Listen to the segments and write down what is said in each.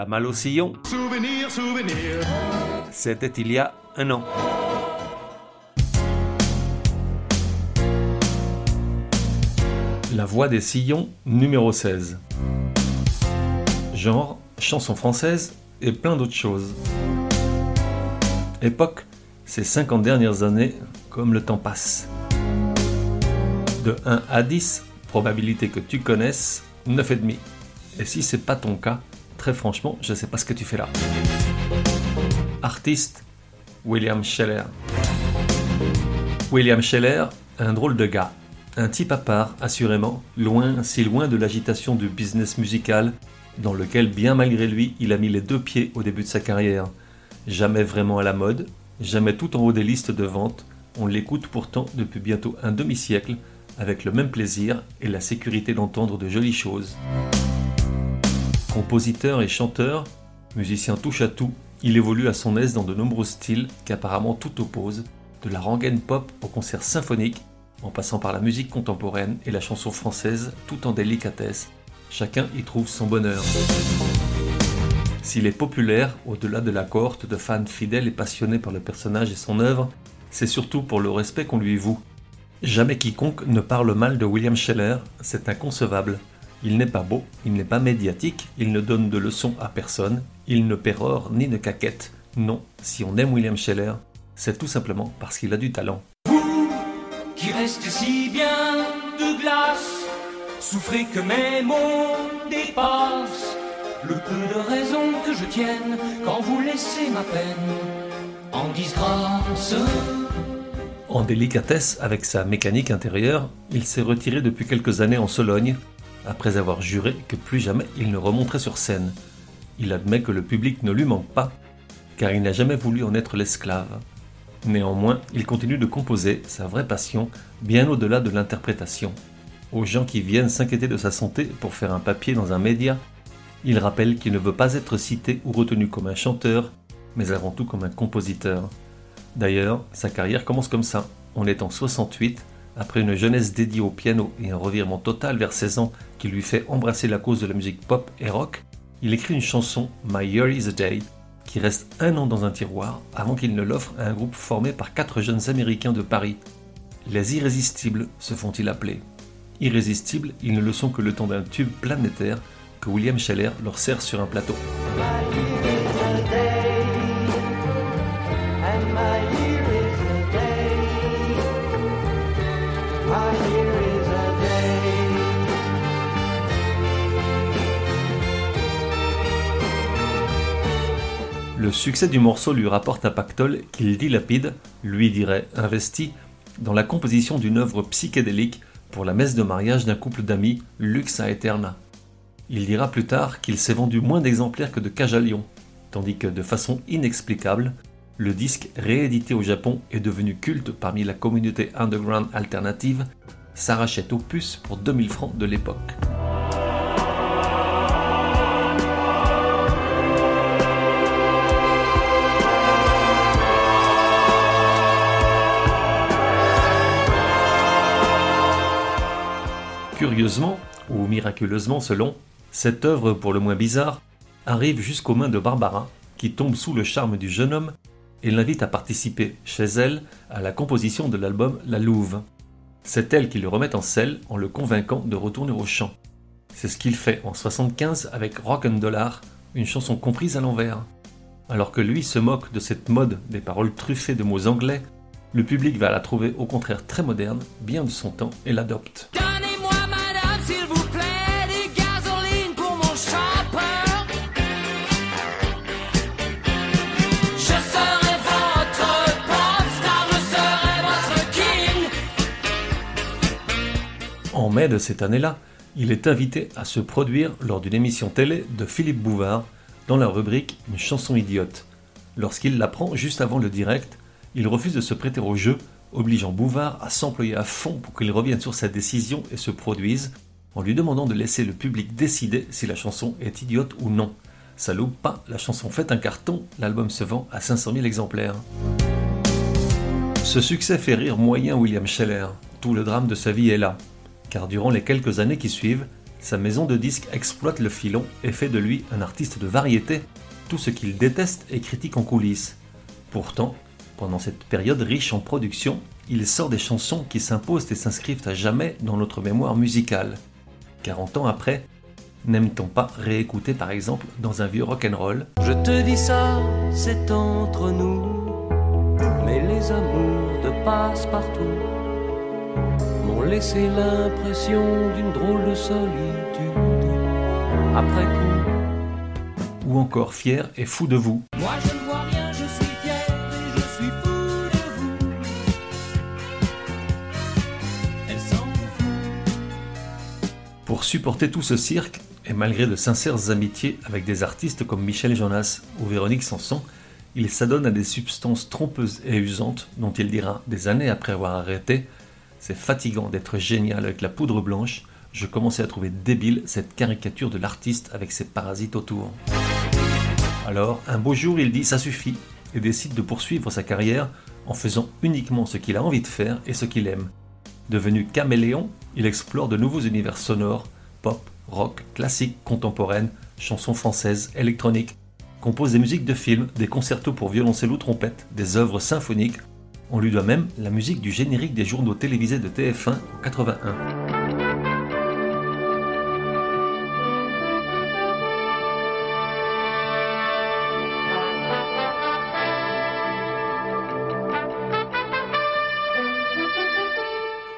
La malle au sillon. Souvenir, souvenir. C'était il y a un an. La voix des sillons, numéro 16. Genre, chanson française et plein d'autres choses. Époque, ces 50 dernières années, comme le temps passe. De 1 à 10, probabilité que tu connaisses, 9,5. Et si c'est pas ton cas, très franchement, je sais pas ce que tu fais là. Artiste, William Scheller. William Scheller, un drôle de gars. Un type à part, assurément, loin, si loin de l'agitation du business musical, dans lequel, bien malgré lui, il a mis les deux pieds au début de sa carrière. Jamais vraiment à la mode, jamais tout en haut des listes de vente, on l'écoute pourtant depuis bientôt un demi-siècle, avec le même plaisir et la sécurité d'entendre de jolies choses. Compositeur et chanteur, musicien touche à tout, il évolue à son aise dans de nombreux styles qu'apparemment tout oppose, de la rengaine pop au concert symphonique, en passant par la musique contemporaine et la chanson française tout en délicatesse. Chacun y trouve son bonheur. S'il est populaire, au-delà de la cohorte de fans fidèles et passionnés par le personnage et son œuvre, c'est surtout pour le respect qu'on lui voue. Jamais quiconque ne parle mal de William Scheller, c'est inconcevable. Il n'est pas beau, il n'est pas médiatique, il ne donne de leçons à personne, il ne pérore ni ne caquette. Non, si on aime William Scheller, c'est tout simplement parce qu'il a du talent. Vous qui restez si bien de glace, souffrez que mes mots dépassent le peu de raison que je tienne quand vous laissez ma peine en disgrâce. En délicatesse avec sa mécanique intérieure, il s'est retiré depuis quelques années en Sologne, après avoir juré que plus jamais il ne remonterait sur scène. Il admet que le public ne lui manque pas, car il n'a jamais voulu en être l'esclave. Néanmoins, il continue de composer, sa vraie passion, bien au-delà de l'interprétation. Aux gens qui viennent s'inquiéter de sa santé pour faire un papier dans un média, il rappelle qu'il ne veut pas être cité ou retenu comme un chanteur, mais avant tout comme un compositeur. D'ailleurs, sa carrière commence comme ça. On est en 68, après une jeunesse dédiée au piano et un revirement total vers 16 ans qui lui fait embrasser la cause de la musique pop et rock, il écrit une chanson, My Year is a Day, qui reste un an dans un tiroir avant qu'il ne l'offre à un groupe formé par quatre jeunes américains de Paris. Les irrésistibles se font-ils appeler. Irrésistibles, ils ne le sont que le temps d'un tube planétaire que William Scheller leur sert sur un plateau. Le succès du morceau lui rapporte un pactole qu'il dilapide, lui dirait investi, dans la composition d'une œuvre psychédélique pour la messe de mariage d'un couple d'amis, Lux a Eterna. Il dira plus tard qu'il s'est vendu moins d'exemplaires que de cage à lion, tandis que de façon inexplicable, le disque réédité au Japon est devenu culte parmi la communauté underground alternative, s'arrachait au puce pour 2000 francs de l'époque. Curieusement, ou miraculeusement selon, cette œuvre pour le moins bizarre arrive jusqu'aux mains de Barbara, qui tombe sous le charme du jeune homme et l'invite à participer chez elle à la composition de l'album La Louve. C'est elle qui le remet en selle en le convainquant de retourner au chant. C'est ce qu'il fait en 75 avec Rock and Dollar, une chanson comprise à l'envers. Alors que lui se moque de cette mode des paroles truffées de mots anglais, le public va la trouver au contraire très moderne, bien de son temps et l'adopte. En mai de cette année-là, il est invité à se produire lors d'une émission télé de Philippe Bouvard dans la rubrique Une chanson idiote. Lorsqu'il l'apprend juste avant le direct, il refuse de se prêter au jeu, obligeant Bouvard à s'employer à fond pour qu'il revienne sur sa décision et se produise, en lui demandant de laisser le public décider si la chanson est idiote ou non. Ça loupe pas, la chanson fait un carton, l'album se vend à 500 000 exemplaires. Ce succès fait rire moyen William Scheller. Tout le drame de sa vie est là. Car durant les quelques années qui suivent, Sa maison de disques exploite le filon et fait de lui un artiste de variété, tout ce qu'il déteste et critique en coulisses. Pourtant, pendant cette période riche en production, il sort des chansons qui s'imposent et s'inscrivent à jamais dans notre mémoire musicale. 40 ans après, n'aime-t-on pas réécouter par exemple dans un vieux rock'n'roll Je te dis ça, c'est entre nous, mais les amours de passe-partout m'ont laissé l'impression d'une drôle de solitude après coup. Ou encore fier et fou de vous Moi je ne vois rien, je suis fier et je suis fou de vous. Elle s'en fout. Pour supporter tout ce cirque, et malgré de sincères amitiés avec des artistes comme Michel Jonas ou Véronique Sanson, il s'adonne à des substances trompeuses et usantes dont il dira des années après avoir arrêté C'est fatigant d'être génial avec la poudre blanche, je commençais à trouver débile cette caricature de l'artiste avec ses parasites autour. Alors, un beau jour, il dit ça suffit et décide de poursuivre sa carrière en faisant uniquement ce qu'il a envie de faire et ce qu'il aime. Devenu caméléon, il explore de nouveaux univers sonores, pop, rock, classique, contemporaine, chansons françaises, électroniques, compose des musiques de films, des concertos pour violoncelle ou trompette, des œuvres symphoniques. On lui doit même la musique du générique des journaux télévisés de TF1 en 81.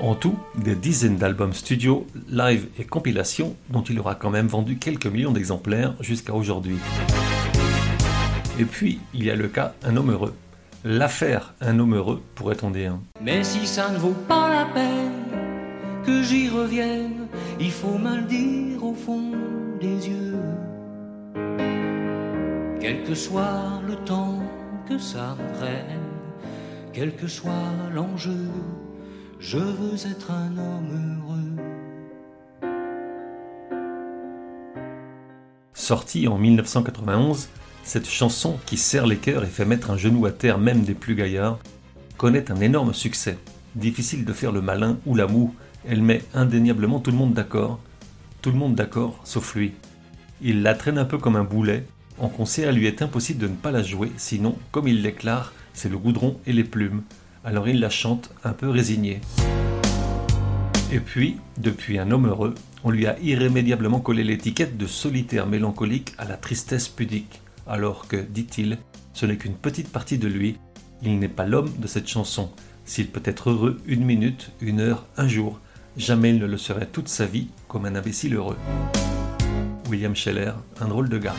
En tout, des dizaines d'albums studio, live et compilations dont il aura quand même vendu quelques millions d'exemplaires jusqu'à aujourd'hui. Et puis, il y a le cas Un homme heureux. L'affaire Un homme heureux, pourrait-on dire. Mais si ça ne vaut pas la peine que j'y revienne, il faut me le dire au fond des yeux. Quel que soit le temps que ça me prenne, quel que soit l'enjeu, je veux être un homme heureux. Sortie en 1991, cette chanson qui serre les cœurs et fait mettre un genou à terre même des plus gaillards, connaît un énorme succès. Difficile de faire le malin ou la moue, elle met indéniablement tout le monde d'accord. Tout le monde d'accord, sauf lui. Il la traîne un peu comme un boulet. En concert, il lui est impossible de ne pas la jouer, sinon, comme il déclare, c'est le goudron et les plumes. Alors il la chante un peu résigné. Et puis, depuis un homme heureux, on lui a irrémédiablement collé l'étiquette de solitaire mélancolique à la tristesse pudique alors que, dit-il, ce n'est qu'une petite partie de lui, il n'est pas l'homme de cette chanson. S'il peut être heureux une minute, une heure, un jour, jamais il ne le serait toute sa vie comme un imbécile heureux. William Scheller, un drôle de gars.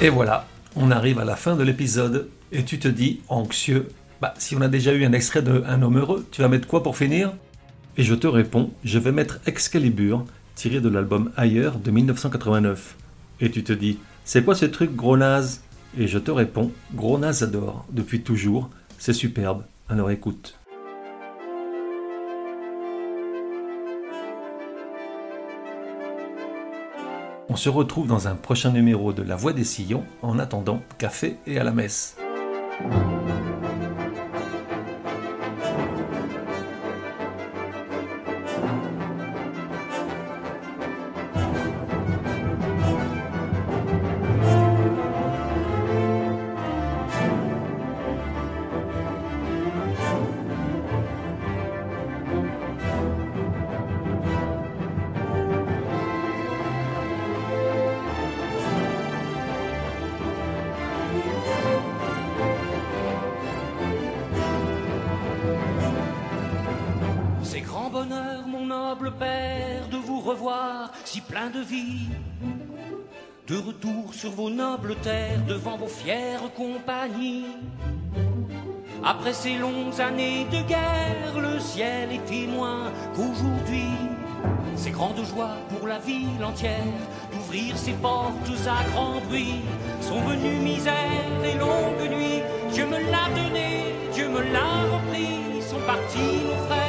Et voilà, on arrive à la fin de l'épisode, et tu te dis, anxieux, bah si on a déjà eu un extrait de Un homme heureux, tu vas mettre quoi pour finir? Et je te réponds, je vais mettre Excalibur, tiré de l'album Ailleurs de 1989. Et tu te dis, c'est quoi ce truc gros naze? Et je te réponds, gros naze adore, depuis toujours, c'est superbe, alors écoute. On se retrouve dans un prochain numéro de La Voix des Sillons, en attendant, café et à la messe. Revoir si plein de vie. De retour sur vos nobles terres, devant vos fières compagnies. Après ces longues années de guerre, le ciel est témoin qu'aujourd'hui, c'est grande joie pour la ville entière d'ouvrir ses portes à grand bruit. Sont venues misère et longues nuits, Dieu me l'a donné, Dieu me l'a repris, sont partis nos frères,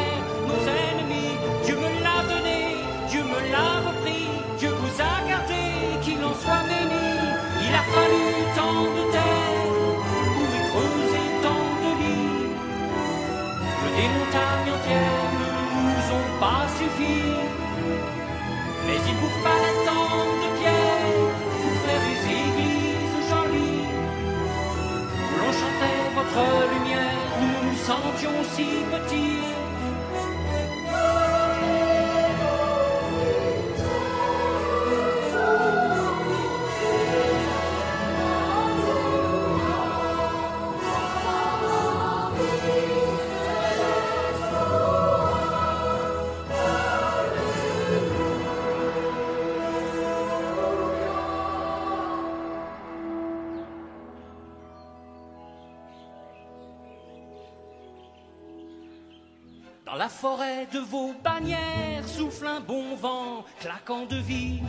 la forêt de vos bannières souffle un bon vent, claquant de vie.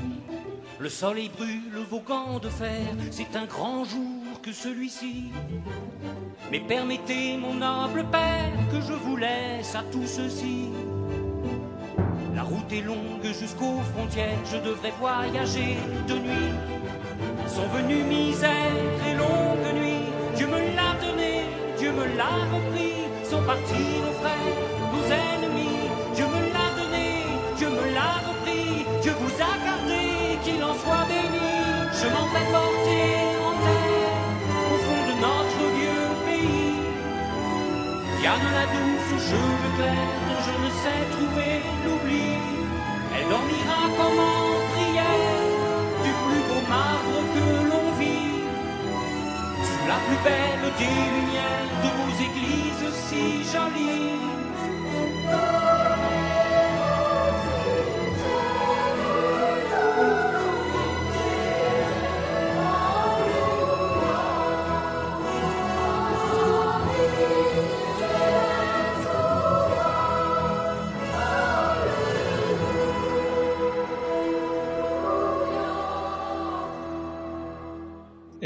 Le soleil brûle vos gants de fer, c'est un grand jour que celui-ci. Mais permettez, mon noble père, que je vous laisse à tout ceci. La route est longue jusqu'aux frontières, je devrais voyager de nuit. Sont venues misère et longue nuit, Dieu me l'a donné, Dieu me l'a repris, sont partis nos frères, Diane la douce aux cheveux clairs, dont je ne sais trouver l'oubli, elle dormira comme en prière, du plus beau marbre que l'on vit, sous la plus belle des lumières de vos églises si jolies.